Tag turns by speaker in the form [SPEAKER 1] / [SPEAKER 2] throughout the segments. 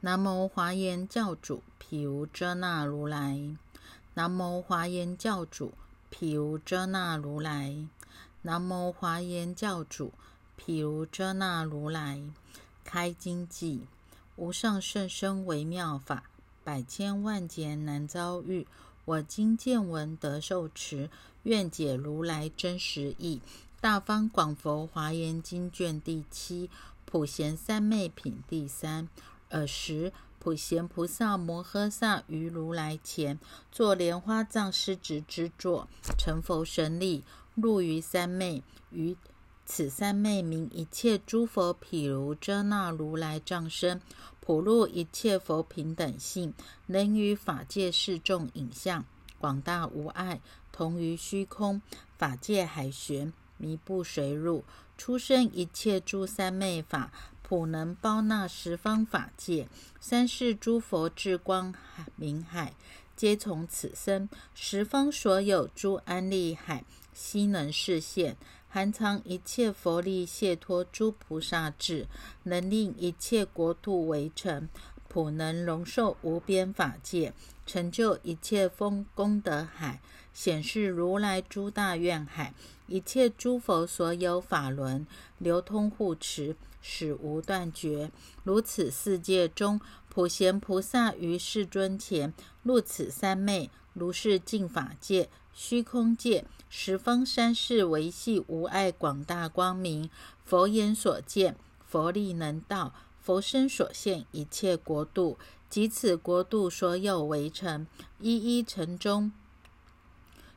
[SPEAKER 1] 南无华严教主毗卢遮那如来，南无华严教主毗卢遮那如来，南无华严教主毗卢遮那如来。开经偈：无上甚深微妙法，百千万劫难遭遇。我今见闻得受持，愿解如来真实义。大方广佛华严经卷第七，普贤三昧品第三。尔时，普贤菩萨摩诃萨于如来前，作莲花藏狮子之座，成佛神力，入于三昧。于此三昧名一切诸佛毗卢遮那如来藏身，普入一切佛平等性，能于法界示众影像，广大无碍，同于虚空法界海旋，弥不随入，出生一切诸三昧法。普能包纳十方法界，三世诸佛智光明海，皆从此生。十方所有诸安利海，悉能示现，含藏一切佛力，解脱诸菩萨智，能令一切国土为城。普能容受无边法界，成就一切丰功德海，显示如来诸大愿海，一切诸佛所有法轮，流通护持。始无断绝，如此世界中，普贤菩萨于世尊前，入此三昧，如是净法界、虚空界、十方三世维系无碍广大光明。佛眼所见，佛力能到，佛身所现一切国度，及此国度所有围城，一一城中。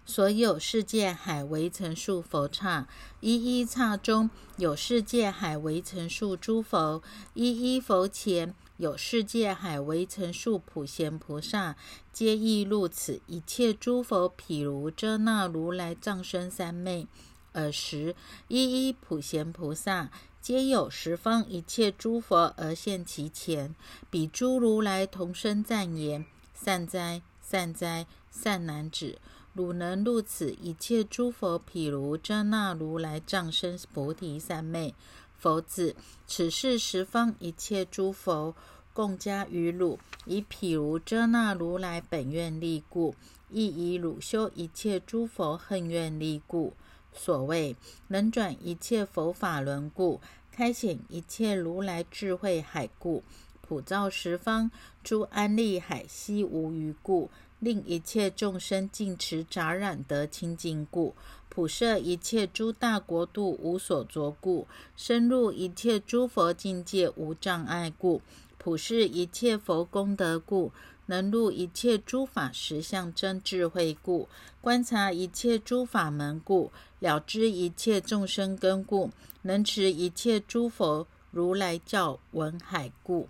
[SPEAKER 1] 所有世界海为成数佛刹，一一刹中有世界海为成数诸佛，一一佛前有世界海为成数普贤菩萨，皆亦入此一切诸佛毗卢遮那如来藏身三昧。尔时，一一普贤菩萨皆有十方一切诸佛而现其前，彼诸如来同声赞言：善哉，善哉，善男子！汝能入此一切诸佛毗卢遮那如来藏身菩提三昧，佛子，此是十方一切诸佛共加于汝，以毗卢遮那如来本愿力故，亦以汝修一切诸佛恨愿力故。所谓能转一切佛法轮故，开显一切如来智慧海故，普照十方诸安利海悉无余故。令一切众生尽持杂染得清净故，普摄一切诸大国度无所着故，深入一切诸佛境界无障碍故，普示一切佛功德故，能入一切诸法实相真智慧故，观察一切诸法门故，了知一切众生根故，能持一切诸佛如来教文海故。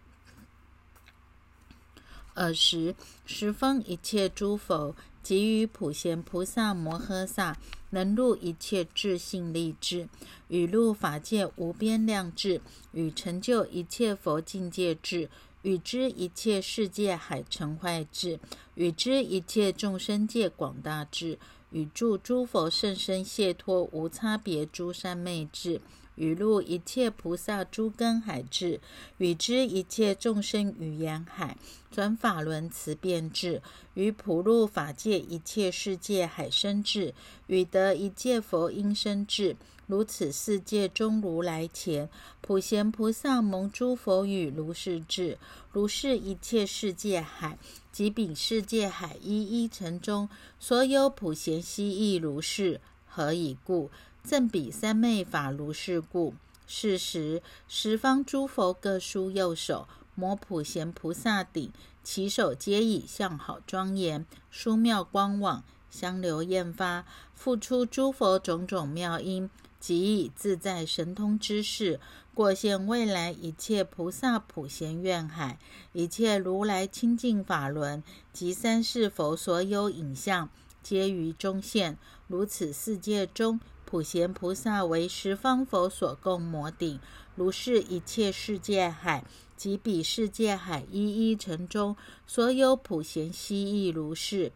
[SPEAKER 1] 尔时，十方一切诸佛给予普贤菩萨摩诃萨，能入一切智性力智，与入法界无边量智，与成就一切佛境界智，与知一切世界海成坏智，与知一切众生界广大智，与助诸佛甚深解脱无差别诸三昧智。语录一切菩萨诸根海智，与知一切众生语言海转法轮慈变智，与普入法界一切世界海生智，与得一切佛音声智。如此世界中如来前，普贤菩萨蒙诸佛语如是智，如是一切世界海及彼世界海一一城中，所有普贤悉亦如是。何以故？正比三昧法如是故，是时十方诸佛各书右手摩普贤菩萨顶，其手皆以相好庄严、殊妙光网香流焰发，复出诸佛种种妙音，即以自在神通之事，过现未来一切菩萨普贤愿海，一切如来清净法轮及三世佛所有影像，皆于中现。如此世界中。普贤菩萨为十方佛所供摩顶，如是一切世界海及彼世界海一一城中，所有普贤悉亦如是，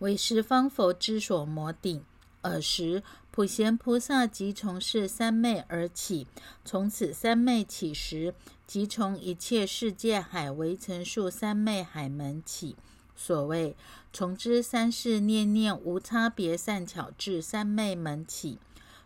[SPEAKER 1] 为十方佛之所摩顶。尔时，普贤菩萨即从是三昧而起，从此三昧起时，即从一切世界海为成数三昧海门起。所谓从之三世念念无差别善巧智三昧门起。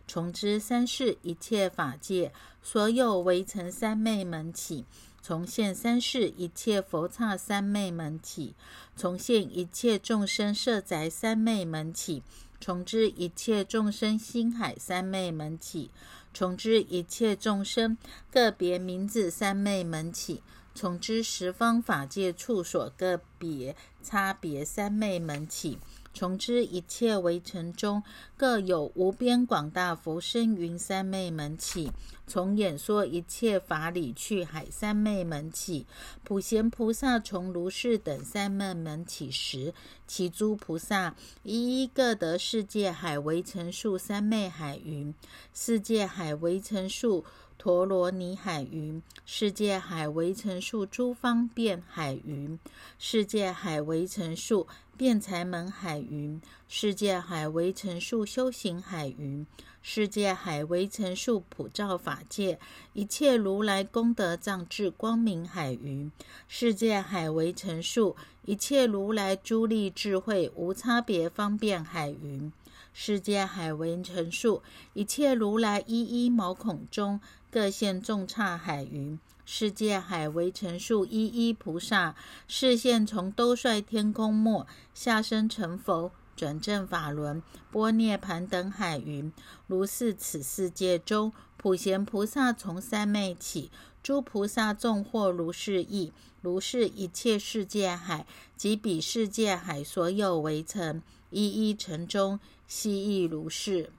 [SPEAKER 1] 从之三世一切法界所有为成三昧门起。从现三世一切佛刹三昧门起。从现一切众生设宅三昧门起。从之一切众生心海三昧门起。从之一切众生个别名字三昧门起。从知十方法界处所个别差别三昧门起。从知一切围城中各有无边广大浮生云三昧门起。从演说一切法理去海三昧门起。普贤菩萨从如是等三昧门起时，其诸菩萨一一各得世界海围城数三昧海云，世界海围城数。陀罗尼海云，世界海为成数诸方便海云，世界海为成数辩才门海云，世界海为成数修行海云，世界海为成数普照法界一切如来功德藏智光明海云，世界海为成数一切如来诸力智慧无差别方便海云，世界海为成数一切如来一一毛孔中。各现众刹海云，世界海为成数一一菩萨，视现从兜率天空末下生成佛，转正法轮，波涅盘等海云。如是此世界中，普贤菩萨从三昧起，诸菩萨众获如是意，如是一切世界海及彼世界海所有为成，一一成中，悉亦如是。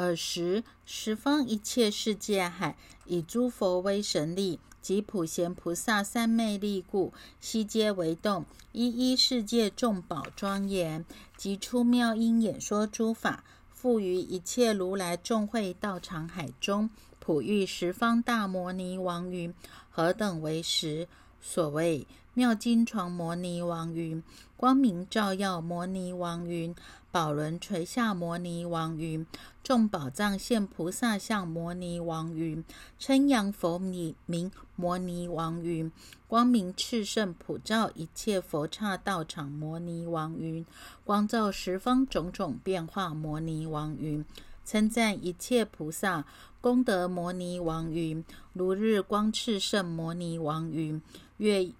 [SPEAKER 1] 尔时，十方一切世界海，以诸佛威神力及普贤菩萨三昧力故，悉皆为动，一一世界众宝庄严，及出妙音演说诸法，复于一切如来众会道场海中，普喻十方大摩尼王云：何等为实？所谓妙金床摩尼王云，光明照耀摩尼王云。宝轮垂下摩尼王云，众宝藏现菩萨像摩尼王云，称扬佛名名摩尼王云，光明炽盛普照一切佛刹道场摩尼王云，光照十方种种变化摩尼王云，称赞一切菩萨功德摩尼王云，如日光炽盛摩尼王云，乐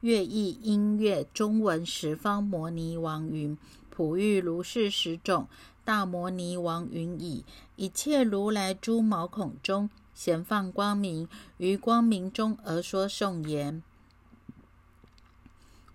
[SPEAKER 1] 乐意音乐中文十方摩尼王云。普喻如是十种大摩尼王云矣，一切如来诸毛孔中闲放光明，于光明中而说颂言：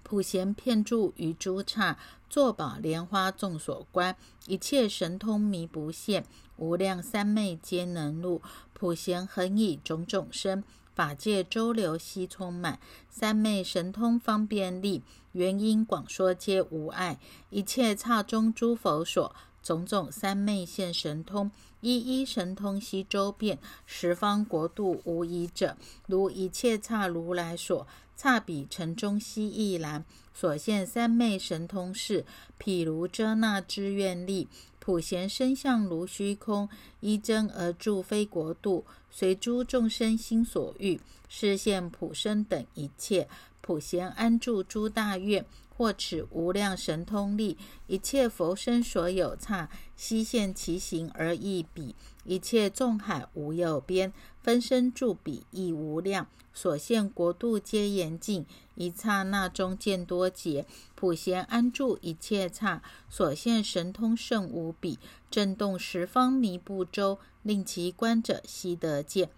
[SPEAKER 1] 普贤片住于诸刹，坐宝莲花众所观，一切神通迷不现，无量三昧皆能入。普贤恒以种种身。法界周流悉充满，三昧神通方便力，原因广说皆无碍。一切刹中诸佛所种种三昧现神通，一一神通悉周遍，十方国度无疑者。如一切刹如来所刹彼城中悉亦然。所现三昧神通是，譬如遮那之愿力。普贤身相如虚空，依真而住非国度，随诸众生心所欲，示现普生等一切。普贤安住诸大愿，获此无量神通力，一切佛身所有刹，悉现其形而异彼。一切众海无有边，分身住彼亦无量。所现国度皆严净，一刹那中见多劫。普贤安住一切刹，所现神通甚无比，震动十方弥不周，令其观者悉得见。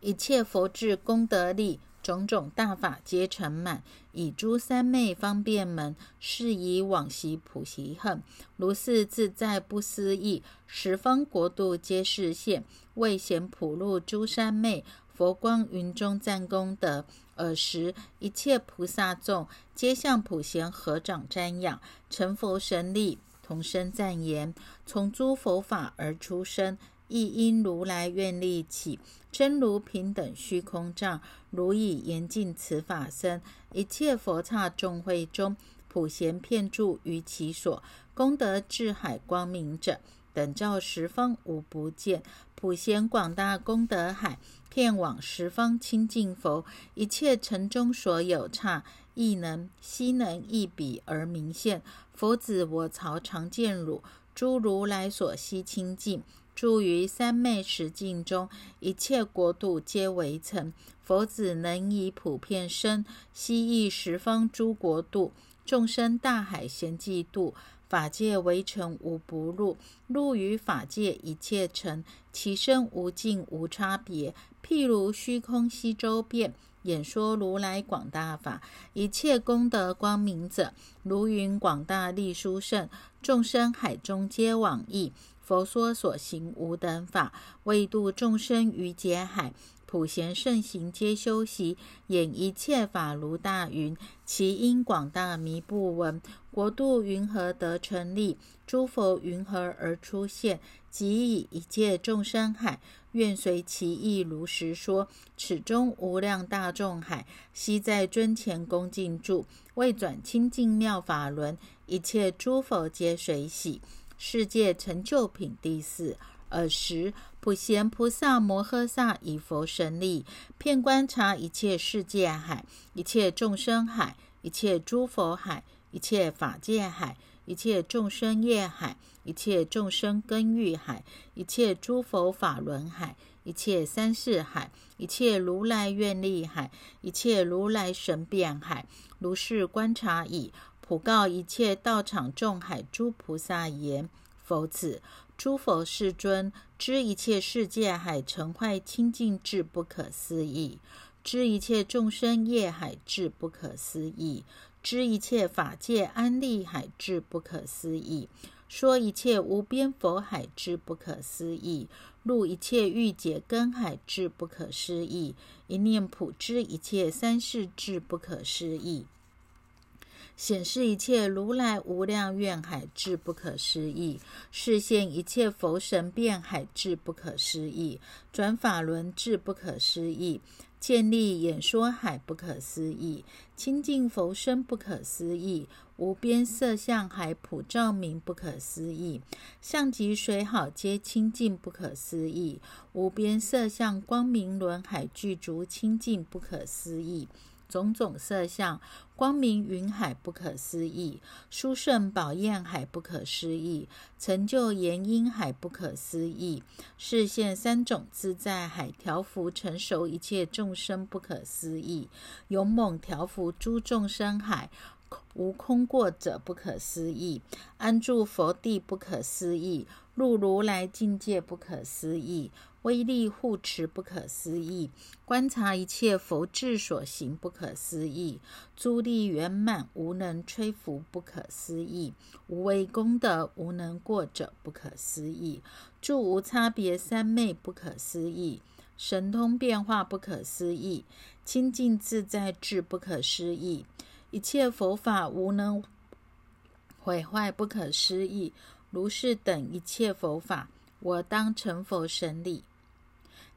[SPEAKER 1] 一切佛智功德力，种种大法皆成满，以诸三昧方便门，是以往昔普习恨，如是自在不思议，十方国度皆是现，为显普入诸三昧。佛光云中赞功德，尔时一切菩萨众皆向普贤合掌瞻仰，成佛神力，同声赞言：从诸佛法而出生，亦因如来愿力起，真如平等虚空藏，如以严禁此法身。一切佛刹众会中，普贤遍住于其所，功德智海光明者，等照十方无不见。普贤广大功德海，遍往十方清净佛。一切尘中所有刹，亦能悉能一笔而明现。佛子，我曹常见汝，诸如来所悉清净。住于三昧十境中，一切国度皆为尘。佛子能以普遍身，悉益十方诸国度。众生大海咸济度，法界为尘无不入。入于法界一切尘，其身无尽无差别。譬如虚空悉周遍，演说如来广大法。一切功德光明者，如云广大力殊胜。众生海中皆往诣。佛说所行无等法，为度众生于劫海。普贤圣行皆修习，演一切法如大云。其因广大弥不闻。国度云何得成立？诸佛云何而出现？即以一切众生海，愿随其意如实说。此中无量大众海，悉在尊前恭敬住，为转清净妙法轮。一切诸佛皆随喜。世界成就品第四。尔时，普贤菩萨摩诃萨以佛神力，遍观察一切世界海、一切众生海、一切诸佛海、一切法界海、一切众生业海、一切众生根欲海、一切诸佛法轮海、一切三世海、一切如来愿力海、一切如来神变海，如是观察已。普告一切道场众海诸菩萨言：“佛子，诸佛世尊，知一切世界海成坏清净智不可思议，知一切众生业海智不可思议，知一切法界安利海智不可思议，说一切无边佛海智不可思议，入一切欲解根海智不可思议，一念普知一切三世智不可思议。”显示一切如来无量愿海智不可思议，示现一切佛神变海智不可思议，转法轮智不可思议，建立演说海不可思议，清净佛身不可思议，无边色相海普照明不可思议，相及水好皆清净不可思议，无边色相光明轮海具足清净不可思议。种种色相，光明云海不可思议，殊胜宝焰海不可思议，成就言音海不可思议，视现三种自在海，调伏成熟一切众生不可思议，勇猛调伏诸众生海，无空过者不可思议，安住佛地不可思议，入如来境界不可思议。威力护持不可思议，观察一切佛智所行不可思议，诸力圆满无能摧伏不可思议，无为功德无能过者不可思议，住无差别三昧不可思议，神通变化不可思议，清净自在智不可思议，一切佛法无能毁坏不可思议，如是等一切佛法，我当成佛神力。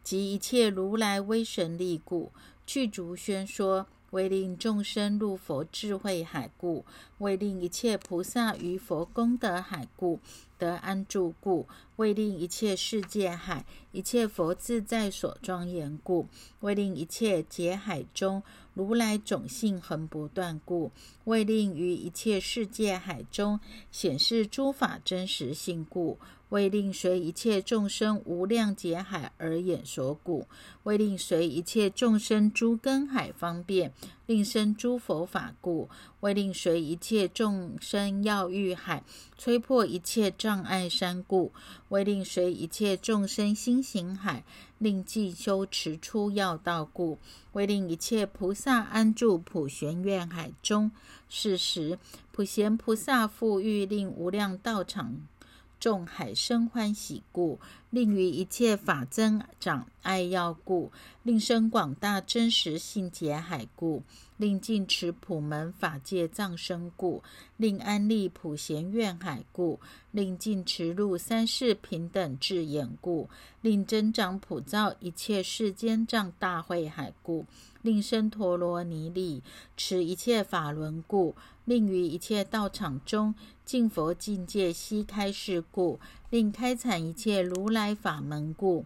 [SPEAKER 1] 及一切如来威神力故，具足宣说，为令众生入佛智慧海故，为令一切菩萨于佛功德海故得安住故，为令一切世界海一切佛自在所庄严故，为令一切劫海中如来种性恒不断故，为令于一切世界海中显示诸法真实性故。为令随一切众生无量劫海而演说故，为令随一切众生诸根海方便，令生诸佛法故，为令随一切众生要欲海，摧破一切障碍山故，为令随一切众生心行海，令尽修持出要道故，为令一切菩萨安住普贤愿海中。是时，普贤菩萨复欲令无量道场。众海生欢喜故，令于一切法增长爱要故，令生广大真实性解海故，令尽持普门法界藏身故，令安利普贤愿海故，令尽持入三世平等智眼故，令增长普照一切世间障大会海故。令生陀罗尼力，持一切法轮故；令于一切道场中净佛境界悉开示故；令开阐一切如来法门故；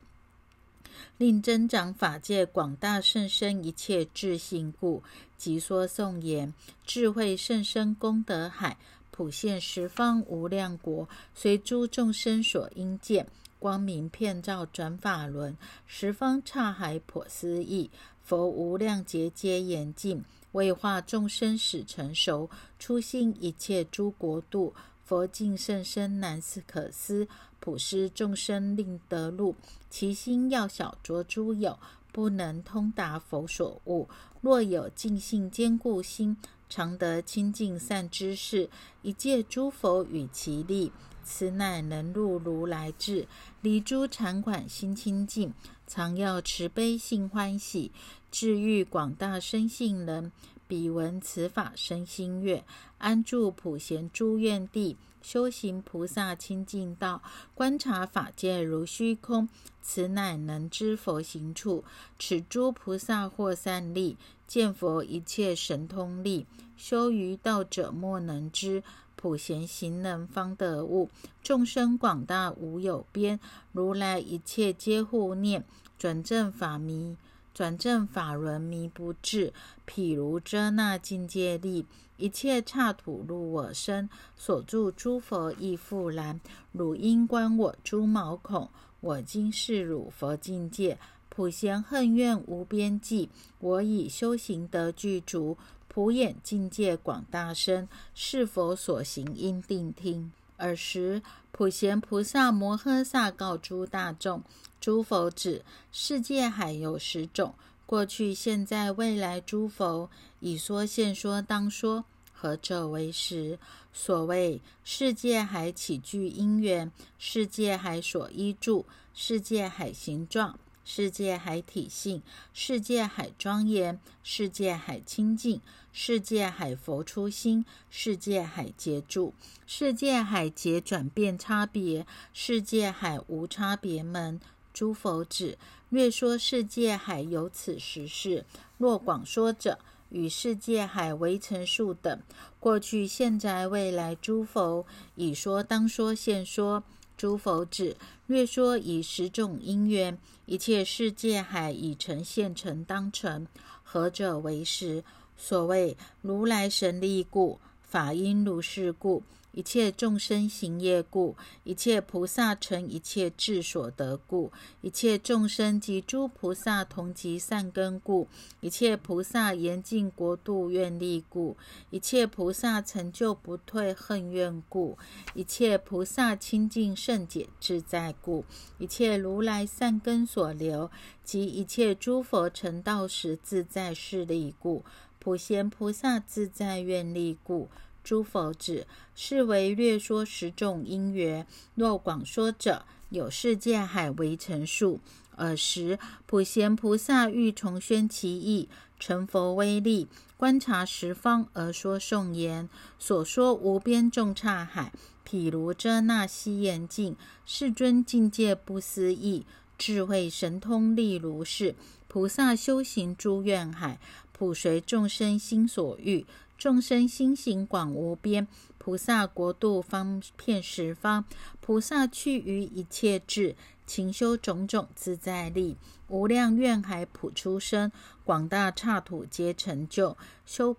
[SPEAKER 1] 令增长法界广大甚深一切智性故；即说颂言：智慧甚深功德海，普现十方无量国，随诸众生所应见。光明遍照转法轮，十方刹海颇思议。佛无量劫皆严净，为化众生使成熟。初心一切诸国度，佛境甚深难思可思。普施众生令得路，其心要小着诸有，不能通达佛所悟。若有净性坚固心，常得清净善知识，一切诸佛与其力。此乃能入如来智，离诸禅馆心清净，常要慈悲心欢喜，治愈广大生性人。彼闻此法生心悦，安住普贤诸愿地，修行菩萨清净道，观察法界如虚空。此乃能知佛行处，此诸菩萨或善利，见佛一切神通力，修于道者莫能知。普贤行人方得悟，众生广大无有边，如来一切皆护念，转正法迷，转正法轮迷不至。譬如遮那境界力，一切刹土入我身，所住诸佛亦复然。汝应观我诸毛孔，我今是汝佛境界，普贤恨怨无边际，我以修行得具足。普眼境界广大身，是佛所行应定听。尔时，普贤菩萨摩诃萨告诸大众：诸佛子，世界海有十种，过去、现在、未来诸佛已说现说当说，何者为实？所谓世界海起具因缘，世界海所依住，世界海形状。世界海体性，世界海庄严，世界海清净，世界海佛初心，世界海结住，世界海结转变差别，世界海无差别门。诸佛子，略说世界海有此实事。若广说者，与世界海为成数等。过去、现在、未来诸佛已说，当说，现说。诸佛子，略说以十种因缘，一切世界海已成现成当成，何者为实？所谓如来神力故，法因如是故。一切众生行业故，一切菩萨成一切智所得故，一切众生及诸菩萨同集善根故，一切菩萨严禁国度愿力故，一切菩萨成就不退恨怨故，一切菩萨清净圣解自在故，一切如来善根所留，及一切诸佛成道时自在势力故，普贤菩萨自在愿力故。诸佛子，是为略说十种因缘。若广说者，有世界海为成数。尔时，普贤菩萨欲重宣其意，成佛威力，观察十方而说颂言：所说无边众刹海，譬如遮那西严境，世尊境界不思议，智慧神通力如是。菩萨修行诸愿海，普随众生心所欲。众生心行广无边，菩萨国度方遍十方。菩萨去于一切智，勤修种种自在力，无量愿海普出生，广大刹土皆成就。修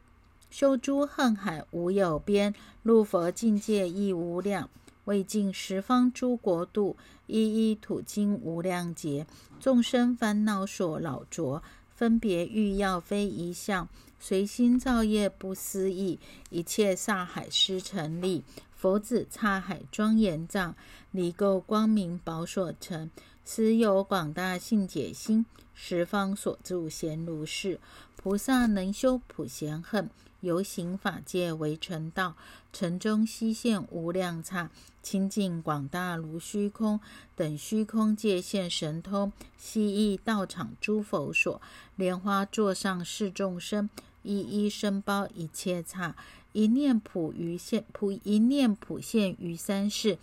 [SPEAKER 1] 修诸恨海无有边，入佛境界亦无量。未尽十方诸国度，一一土经无量劫，众生烦恼所老着，分别欲要非一相。随心造业不思议，一切刹海师成立。佛子刹海庄严藏，离垢光明宝所成。实有广大性解心，十方所住贤如是。菩萨能修普贤恨，游行法界为成道。城中悉现无量刹，清净广大如虚空。等虚空界现神通，悉意道场诸佛所。莲花座上是众生。一一生包一切刹，一念普于现普一念普现于三世，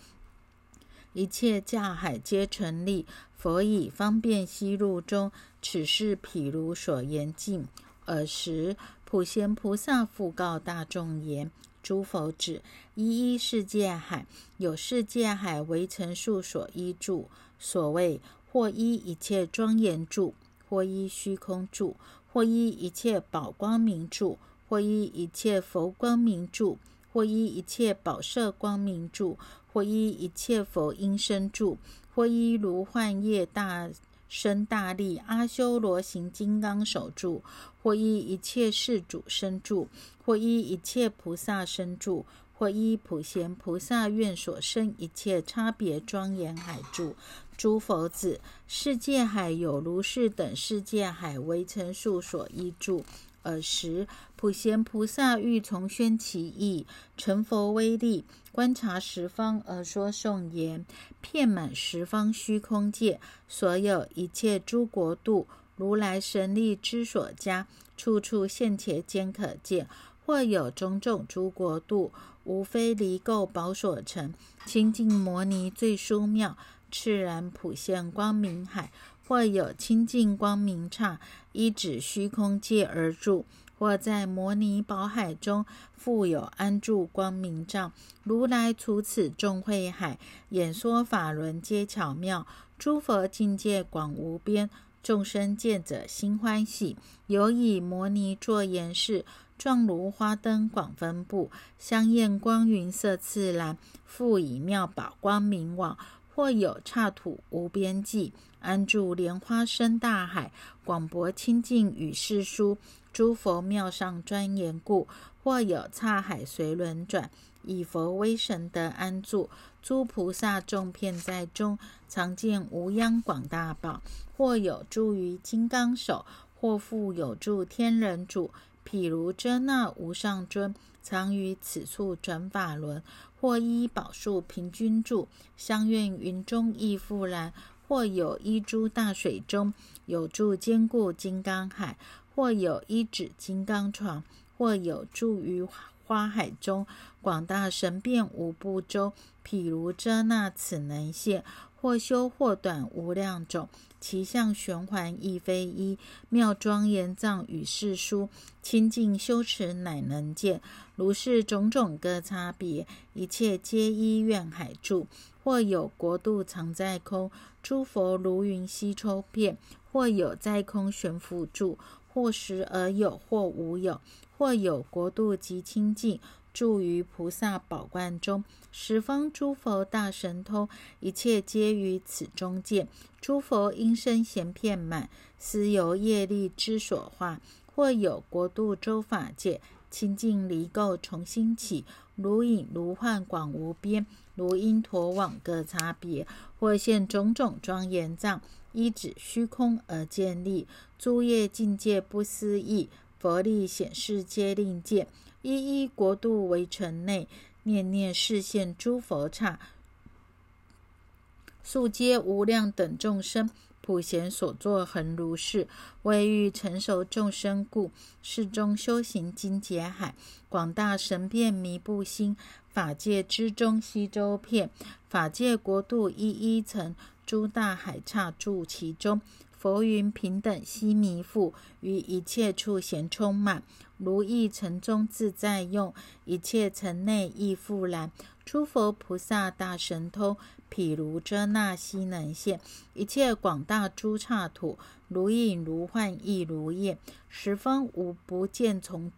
[SPEAKER 1] 一切驾海皆成立。佛以方便悉入中，此事譬如所言尽。尔时，普贤菩萨复告大众言：“诸佛子，一一世界海，有世界海为成数所依住。所谓或依一切庄严住，或依虚空住，或依一切宝光明住，或依一切佛光明住，或依一切宝色光明住，或依一切佛音声住，或依如幻业大。”生大力阿修罗行金刚手住，或依一切世主身住，或依一切菩萨身住，或依普贤菩萨愿所生一切差别庄严海住。诸佛子，世界海有如是等世界海为成数所依住。尔时，普贤菩萨欲从宣其意，成佛威力，观察十方而说颂言：遍满十方虚空界，所有一切诸国度，如来神力之所加，处处现且皆可见。或有种种诸国度，无非离垢宝所成，清净摩尼最殊妙，炽然普现光明海。或有清净光明刹，依止虚空界而住；或在摩尼宝海中，复有安住光明障。如来处此众会海，演说法轮皆巧妙。诸佛境界广无边，众生见者心欢喜。有以摩尼作言饰，状如花灯广分布，香艳光云色次然。复以妙宝光明网。或有刹土无边际，安住莲花生大海，广博清净与世殊，诸佛妙上庄严故；或有刹海随轮转，以佛威神德安住，诸菩萨众遍在中，常见无央广大宝；或有住于金刚手，或复有住天人主，譬如遮那无上尊，常于此处转法轮。或依宝树平均住，相愿云中亦复然；或有一株大水中，有住坚固金刚海；或有一指金刚床；或有住于花海中，广大神变无不周。譬如遮那此能现，或修或短无量种，其相玄环亦非一，妙庄严藏与世殊，清净修持乃能见。如是种种各差别，一切皆依愿海住。或有国度常在空，诸佛如云悉抽遍；或有在空悬浮住，或实而有，或无有；或有国度极清净，住于菩萨宝冠中。十方诸佛大神通，一切皆于此中见。诸佛音声咸遍满，斯由业力之所化。或有国度周法界。清净离垢重新起，如影如幻广无边，如因陀网各差别，或现种种庄严藏，依止虚空而建立，诸业境界不思议，佛力显示皆令见，一一国度为城内，念念示现诸佛刹，速皆无量等众生。普贤所作恒如是，为欲成熟众生故。世中修行精解海，广大神变迷不心。法界之中悉周遍，法界国度一一层，诸大海刹住其中。佛云平等悉弥覆，于一切处咸充满，如意城中自在用，一切城内亦复然。诸佛菩萨大神通。譬如遮那悉能现一切广大诸刹土，如影如幻亦如焰，十方无不见从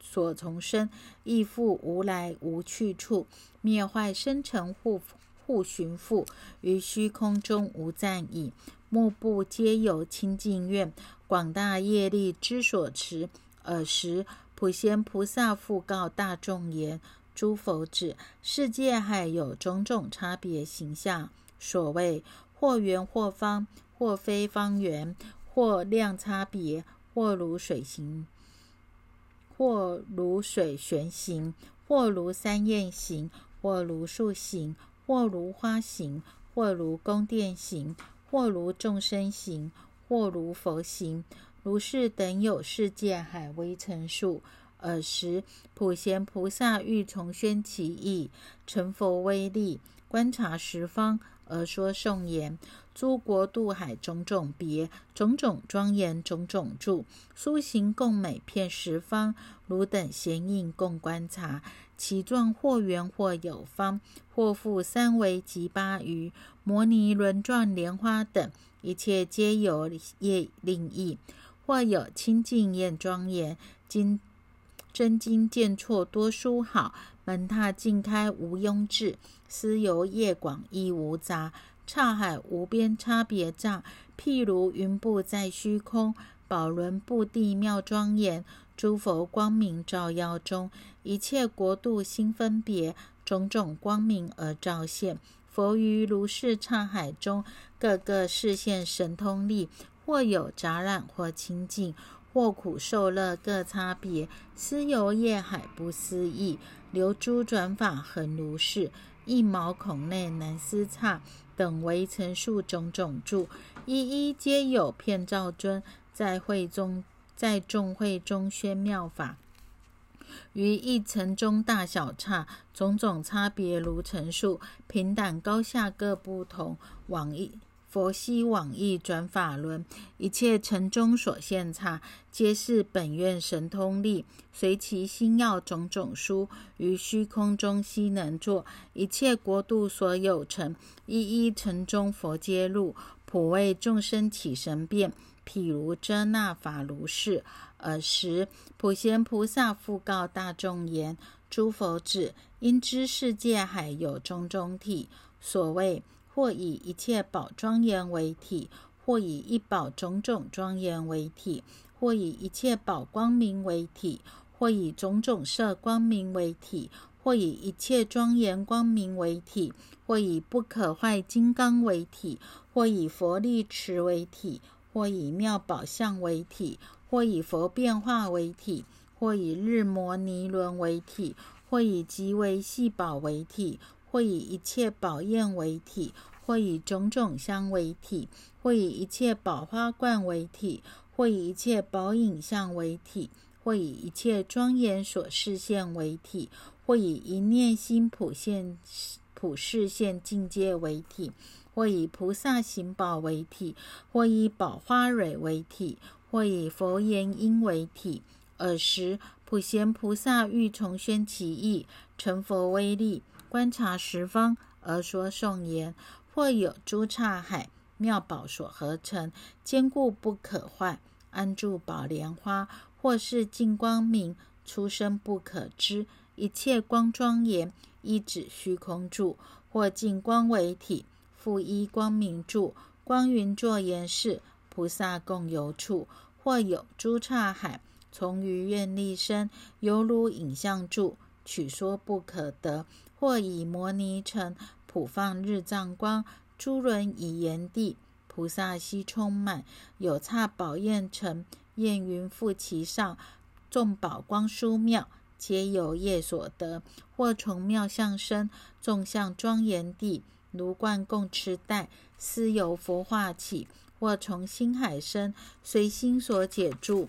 [SPEAKER 1] 所从生，亦复无来无去处，灭坏生成护护寻复，于虚空中无暂矣。目不皆有清净愿，广大业力之所持。尔时普贤菩萨复告大众言。诸佛子，世界还有种种差别形象，所谓或圆或方，或非方圆，或量差别，或如水形，或如水旋形，或如三焰形，或如树形，或如花形，或如宫殿形，或如众生行，或如佛行，如是等有世界海微尘数。尔时，普贤菩萨欲重宣其意，成佛威力，观察十方而说颂言：诸国渡海种种别，种种庄严种种住，苏行共美遍十方。汝等闲应共观察，其状或圆或有方，或复三维及八余。摩尼轮状莲花等，一切皆有业令意。或有清净艳庄严，经真经见错多书好，门踏尽开无庸置，思游业广亦无杂。刹海无边差别障，譬如云布在虚空，宝轮布地妙庄严，诸佛光明照耀中，一切国度心分别，种种光明而照现。佛于如是刹海中，各个视现神通力，或有杂染，或清净，或苦受乐各差别，思游业海不思议，流珠转法恒如是，一毛孔内难思刹。等为成数种种住，一一皆有片照尊，在会中，在众会中宣妙法，于一层中大小差，种种差别如陈述，平等高下各不同，往一。佛悉往诣转法轮，一切尘中所现差，皆是本愿神通力，随其心要种种殊，于虚空中悉能作。一切国度所有成，一一尘中佛皆入，普为众生起神变。譬如遮那法如是。尔时普贤菩萨复告大众言：诸佛子，因知世界海有种种体，所谓。或以一切宝庄严为体，或以一宝种种庄严为体，或以一切宝光明为体，或以种种色光明为体，或以一切庄严光明为体，或以不可坏金刚为体，或以佛力持为体，或以妙宝相为体，或以佛变化为体，或以日摩尼轮为体，或以极为细宝为体。或以一切宝焰为体，或以种种香为体，或以一切宝花冠为体，或以一切宝影像为体，或以一切庄严所示现为体，或以一念心普现普示现境界为体，或以菩萨行宝为体，或以宝花蕊为体，或以佛言音为体。尔时普贤菩萨欲重宣其意，成佛威力。观察十方而说颂言：或有诸刹海妙宝所合成，坚固不可坏，安住宝莲花；或是净光明，出生不可知，一切光庄严，一指虚空住；或净光为体，复依光明住，光云作言是菩萨共游处；或有诸刹海从于愿力生，犹如影像住，取说不可得。或以摩尼城普放日藏光，诸轮以炎地，菩萨悉充满。有刹宝焰城，焰云覆其上，众宝光殊妙，皆由业所得。或从妙相生，众相庄严地，如冠供持带，斯由佛化起。或从心海生，随心所解住，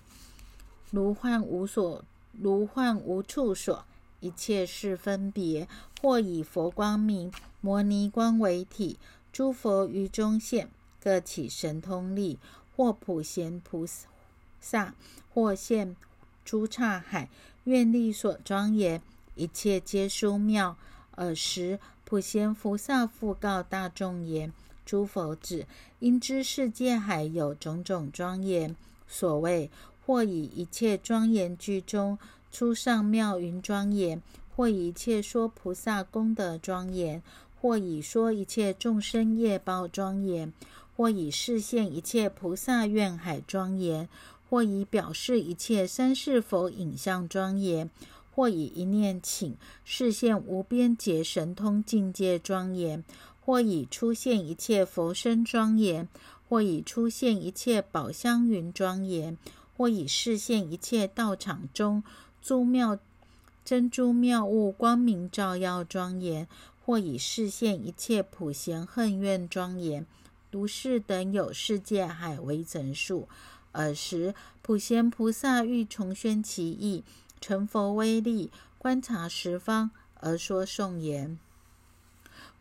[SPEAKER 1] 如幻无所，如幻无处所。一切是分别，或以佛光明、摩尼光为体，诸佛于中现，各起神通力；或普贤菩萨，或现诸刹海，愿力所庄严，一切皆殊妙。尔时普贤菩萨复告大众言：诸佛子，因知世界海有种种庄严，所谓或以一切庄严具中。出上妙云庄严，或以一切说菩萨功德庄严，或以说一切众生业报庄严，或以示现一切菩萨愿海庄严，或以表示一切三世佛影像庄严，或以一念请示现无边劫神通境界庄严，或以出现一切佛身庄严，或以出现一切宝香云庄严，或以示现一切道场中。诸妙珍珠妙物光明照耀庄严，或以示现一切普贤恨怨庄严，如是等有世界海为整数。尔时普贤菩萨欲重宣其意，成佛威力，观察十方而说颂言：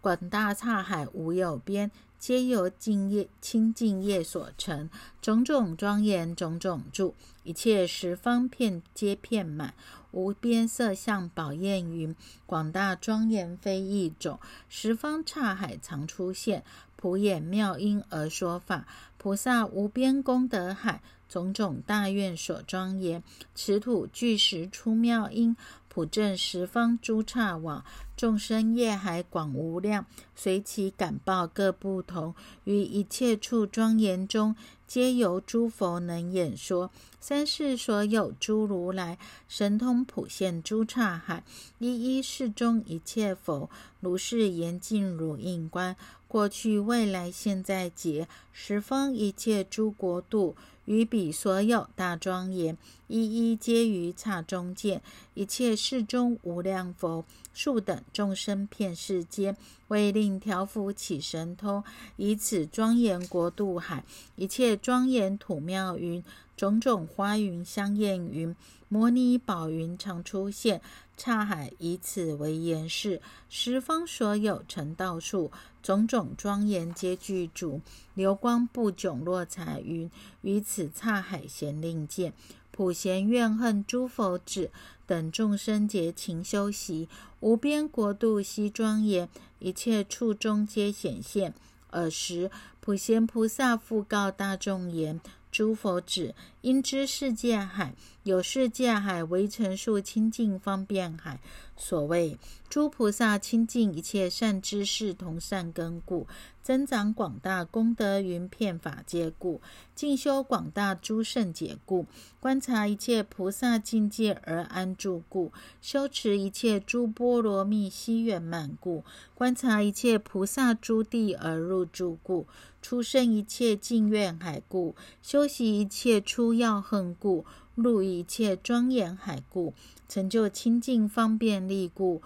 [SPEAKER 1] 广大刹海无有边，皆由净业清净业所成。种种庄严，种种住，一切十方片皆遍满。无边色相宝焰云，广大庄严非一种。十方刹海常出现，普演妙音而说法。菩萨无边功德海，种种大愿所庄严。此土具时出妙音，普正十方诸刹网。众生业海广无量，随其感报各不同。于一切处庄严中，皆由诸佛能演说。三世所有诸如来神通普现诸刹海，一一世中一切佛如是严净如印观。过去未来现在劫，十方一切诸国度。于彼所有大庄严，一一皆于刹中见。一切世中无量佛，树等众生遍世间，为令调伏起神通，以此庄严国度海，一切庄严土妙云，种种花云香艳云，摩尼宝云常出现。刹海以此为言示，十方所有成道树，种种庄严皆具足，流光不迥落彩云，于此刹海咸令见，普贤怨恨诸佛子等众生劫勤修习，无边国度悉庄严，一切处中皆显现。尔时普贤菩萨复告大众言。诸佛子，因知世界海有世界海为成数清净方便海。所谓诸菩萨清净一切善知识同善根故，增长广大功德云片法界故，进修广大诸圣解故，观察一切菩萨境界而安住故，修持一切诸波罗蜜悉圆满故，观察一切菩萨诸地而入住故，出生一切净愿海故，修习一切出要恨故，入一切庄严海故。成就清净方便力故，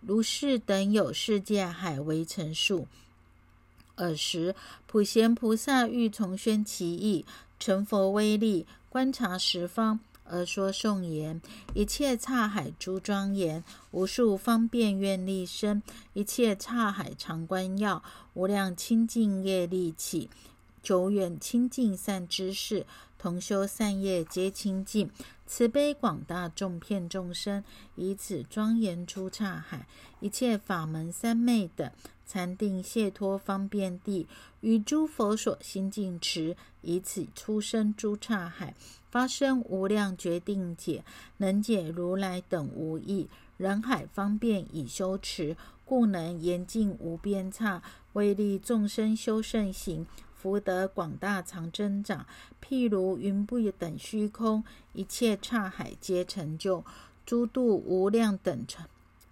[SPEAKER 1] 如是等有世界海为成数。尔时普贤菩萨欲从宣其意，成佛威力，观察十方而说颂言：一切刹海诸庄严，无数方便愿力生；一切刹海常观要，无量清净业力起。久远清净善知识，同修善业皆清净。慈悲广大众骗众生，以此庄严出刹海，一切法门三昧等禅定解脱方便地，与诸佛所心净持，以此出生诸刹海，发生无量决定解，能解如来等无异。人海方便以修持，故能严净无边刹，威力众生修圣行。福德广大常增长，譬如云不等虚空，一切刹海皆成就，诸度无量等成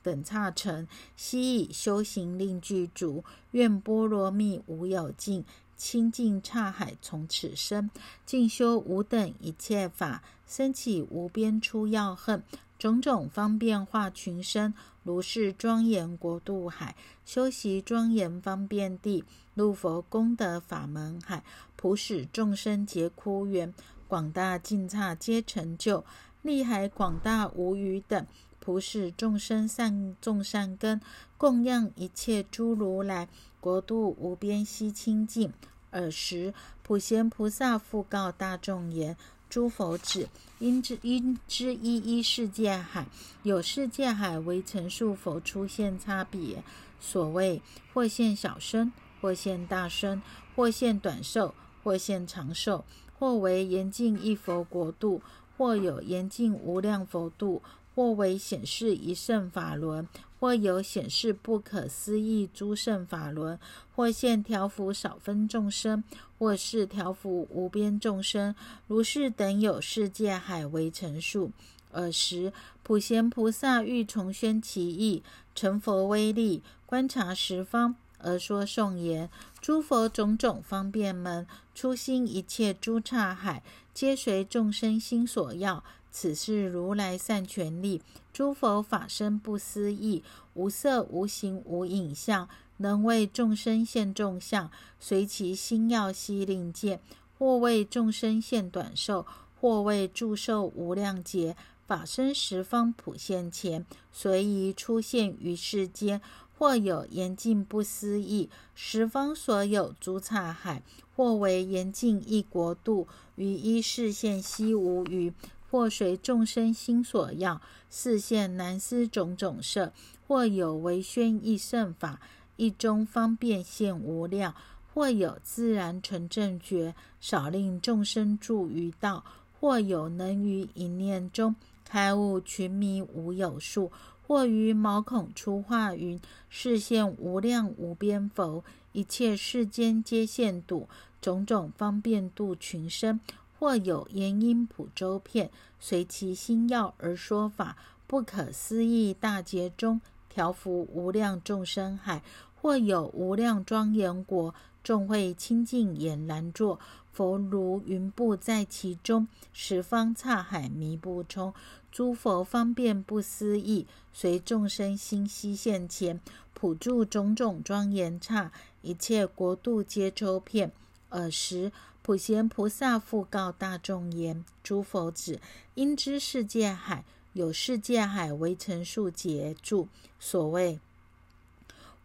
[SPEAKER 1] 等刹成，悉以修行令具足，愿波罗蜜无有尽，清净刹海从此生，进修无等一切法，生起无边出要恨，种种方便化群生，如是庄严国度海，修习庄严方便地。入佛功德法门海，普使众生皆枯圆，广大净刹皆成就，利海广大无余等，普使众生善众善根，供养一切诸如来，国度无边悉清净。尔时普贤菩萨复告大众言：诸佛子，因之因之一一世界海，有世界海为成数佛出现差别。所谓或现小身。或现大身，或现短寿，或现长寿，或为严净一佛国度，或有严净无量佛度，或为显示一圣法轮，或有显示不可思议诸圣法轮，或现调伏少分众生，或是调伏无边众生，如是等有世界海为成数。尔时普贤菩萨欲重宣其意，成佛威力，观察十方。而说颂言：诸佛种种方便门，初心一切诸刹海，皆随众生心所要。此是如来善权力，诸佛法身不思议，无色无形无影像，能为众生现众相，随其心要悉令见。或为众生现短寿，或为祝寿无量劫。法身十方普现前，随意出现于世间。或有严禁不思议十方所有诸刹海，或为严禁一国度，于一视线悉无余；或随众生心所要，视现难思种种色；或有为宣一圣法，一中方便现无量；或有自然成正觉，少令众生住于道；或有能于一念中开悟群迷无有数。或于毛孔出化云，视现无量无边佛，一切世间皆现度，种种方便度群生。或有言音普周遍，随其心要而说法，不可思议大劫中，调伏无量众生海。或有无量庄严国，众会清净眼难坐，佛如云布在其中，十方刹海弥不充。诸佛方便不思议，随众生心悉现前，普助种种庄严刹，一切国度皆周遍。尔时，普贤菩萨复告大众言：“诸佛子，应知世界海有世界海为成数劫住，所谓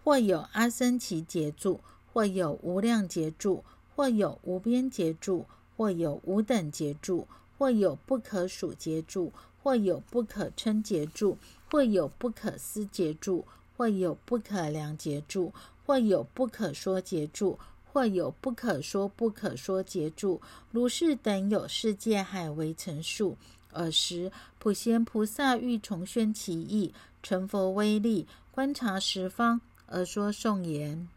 [SPEAKER 1] 或有阿僧祇劫住，或有无量劫住，或有无边劫住，或有无等劫住，或有不可数劫住。”或有不可称劫住，或有不可思劫住，或有不可量劫住，或有不可说劫住，或有不可说不可说劫住。如是等有世界海为成数。尔时，普贤菩萨欲重宣其意，成佛威力，观察十方，而说颂言。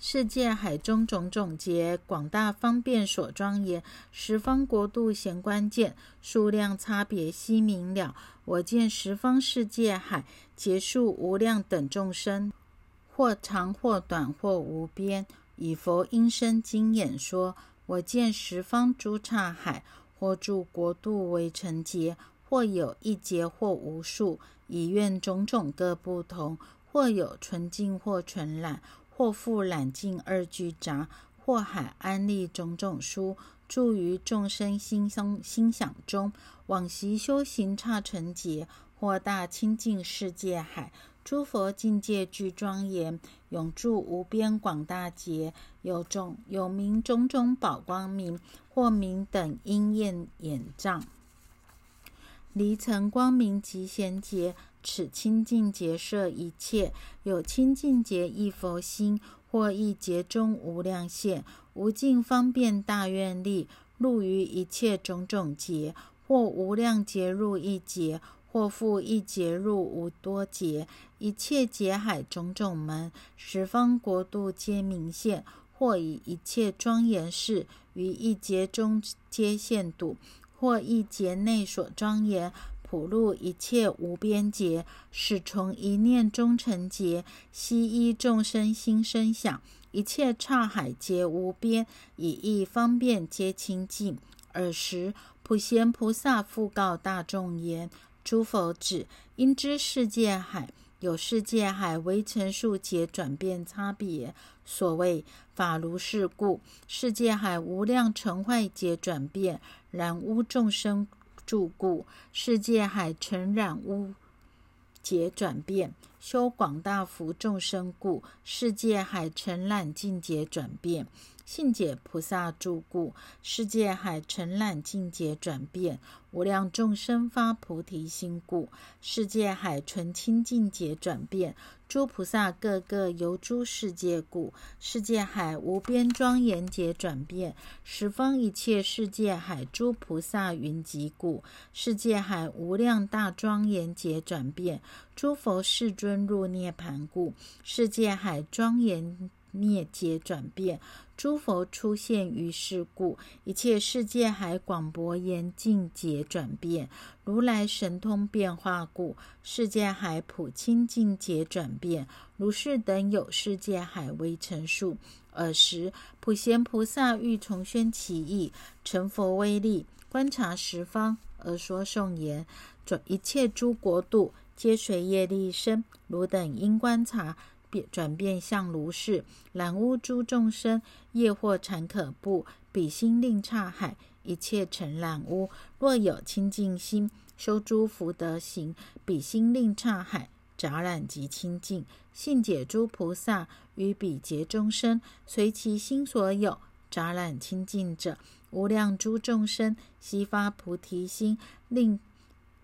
[SPEAKER 1] 世界海中种种劫，广大方便所庄严，十方国度显关键，数量差别悉明了。我见十方世界海，劫数无量等众生，或长或短或无边，以佛音声经演说。我见十方诸刹海，或住国度为成劫，或有一劫或无数，以愿种种各不同，或有纯净或纯染。或复揽尽二俱杂，或海安利种种书，住于众生心生心想中，往昔修行刹成劫，或大清净世界海，诸佛境界具庄严，永住无边广大劫，有种有名种种宝光明，或名等因焰眼障，离尘光明极贤劫。此清净劫摄一切，有清净劫一佛心，或一劫中无量现，无尽方便大愿力，入于一切种种劫，或无量劫入一劫，或复一劫入无多劫，一切劫海种种门，十方国度皆明现，或以一切庄严事，于一劫中皆现度，或一劫内所庄严。普入一切无边劫，始从一念中成劫，悉依众生心生想，一切刹海皆无边，以意方便皆清净。尔时，普贤菩萨复告大众言：“诸佛子，应知世界海有世界海为成数劫转变差别。所谓法如是故，世界海无量成坏劫转变，然污众生。”住故世界海成染污劫转变，修广大福众生故世界海成染尽劫转变。信解菩萨住故，世界海尘染尽劫转变；无量众生发菩提心故，世界海纯清净界转变。诸菩萨个个游诸世界故，世界海无边庄严劫转变。十方一切世界海诸菩萨云集故，世界海无量大庄严劫转变。诸佛世尊入涅盘故，世界海庄严。灭劫转变，诸佛出现于世故，一切世界海广博严净劫转变，如来神通变化故，世界海普清净劫转变，如是等有世界海为成数。尔时，普贤菩萨欲重宣其意，成佛威力，观察十方，而说颂言：转一切诸国度，皆随业力生，汝等应观察。转变相如是，染污诸众生业惑禅可怖，比心令刹海，一切成染污。若有清净心，修诸福德行，彼心令刹海杂染及清净。信解诸菩萨于彼劫众生，随其心所有杂染清净者，无量诸众生悉发菩提心，令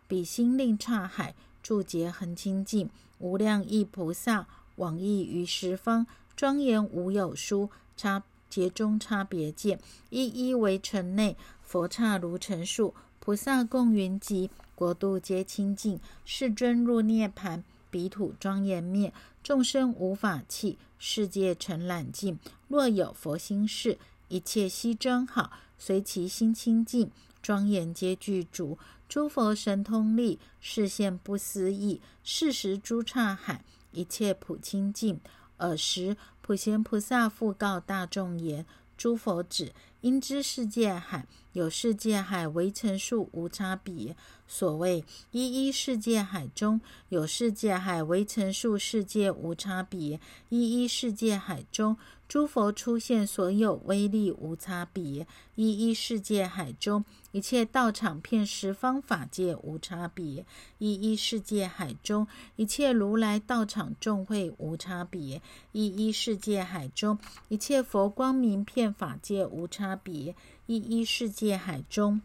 [SPEAKER 1] 彼心令刹海住劫恒清净。无量亿菩萨往诣于十方，庄严无有殊差劫中差别见，一一为城内佛刹如尘数，菩萨共云集，国度皆清净。世尊入涅盘，彼土庄严灭，众生无法器，世界成染尽。若有佛心事，一切悉真好，随其心清净，庄严皆具足。诸佛神通力，视现不思议。是时诸刹海，一切普清净。尔时普贤菩萨复告大众言：诸佛子，因知世界海有世界海为成数无差别。所谓一一世界海中有世界海为成数世界无差别。一一世界海中。诸佛出现，所有威力无差别；一一世界海中，一切道场片十方法界无差别；一一世界海中，一切如来道场众会无差别；一一世界海中，一切佛光明片法界无差比；一一世界海中。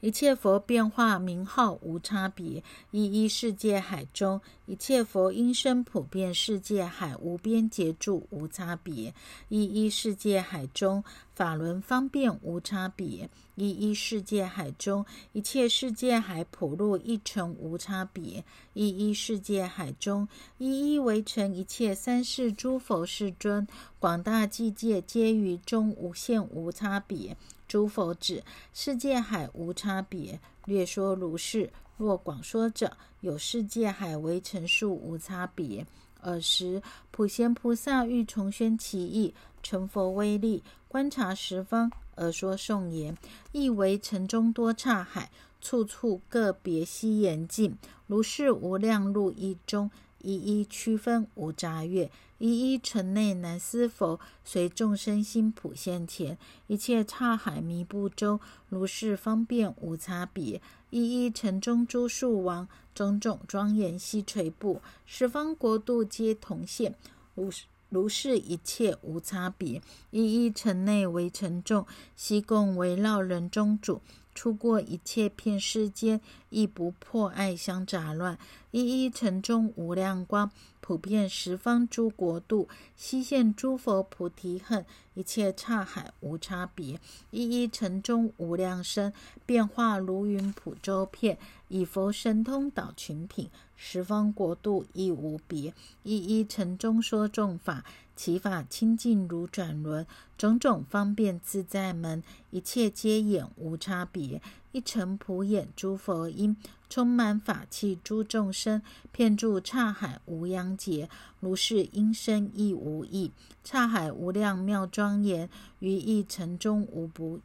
[SPEAKER 1] 一切佛变化名号无差别，一一世界海中，一切佛音声普遍世界海无边劫住无差别，一一世界海中。法轮方便无差别，一一世界海中一切世界海普入一尘无差别，一一世界海中一一为成一切三世诸佛世尊，广大境界皆于中无限无差别。诸佛指世界海无差别，略说如是。若广说者，有世界海为成数无差别。尔时普贤菩萨欲重宣其意，成佛威力。观察十方而说颂言，亦为城中多刹海，处处个别悉严净。如是无量路一中，一一区分无杂越，一一城内南思佛，随众生心普现前，一切刹海弥不周。如是方便无差别，一一城中诸树王，种种庄严悉垂布，十方国度皆同现。如。如是一切无差别，一一城内为城众，悉共围绕人中主。出过一切片世间，亦不破爱相杂乱。一一城中无量光，普遍十方诸国度，悉现诸佛菩提恨。一切刹海无差别，一一城中无量身，变化如云普周遍，以佛神通导群品，十方国度亦无别。一一城中说众法，其法清净如转轮，种种方便自在门，一切皆眼无差别。一尘普演诸佛音，充满法器诸众生，遍住刹海无央劫。如是音声亦无异，刹海无量妙庄严，于一尘中无不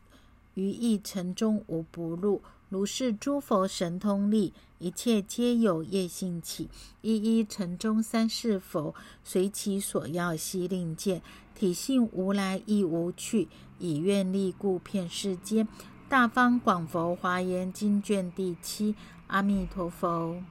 [SPEAKER 1] 于一尘中无不入。如是诸佛神通力，一切皆有业性起。一一城中三世佛，随其所要悉令见，体性无来亦无去，以愿力故遍世间。大方广佛华严经卷第七，阿弥陀佛。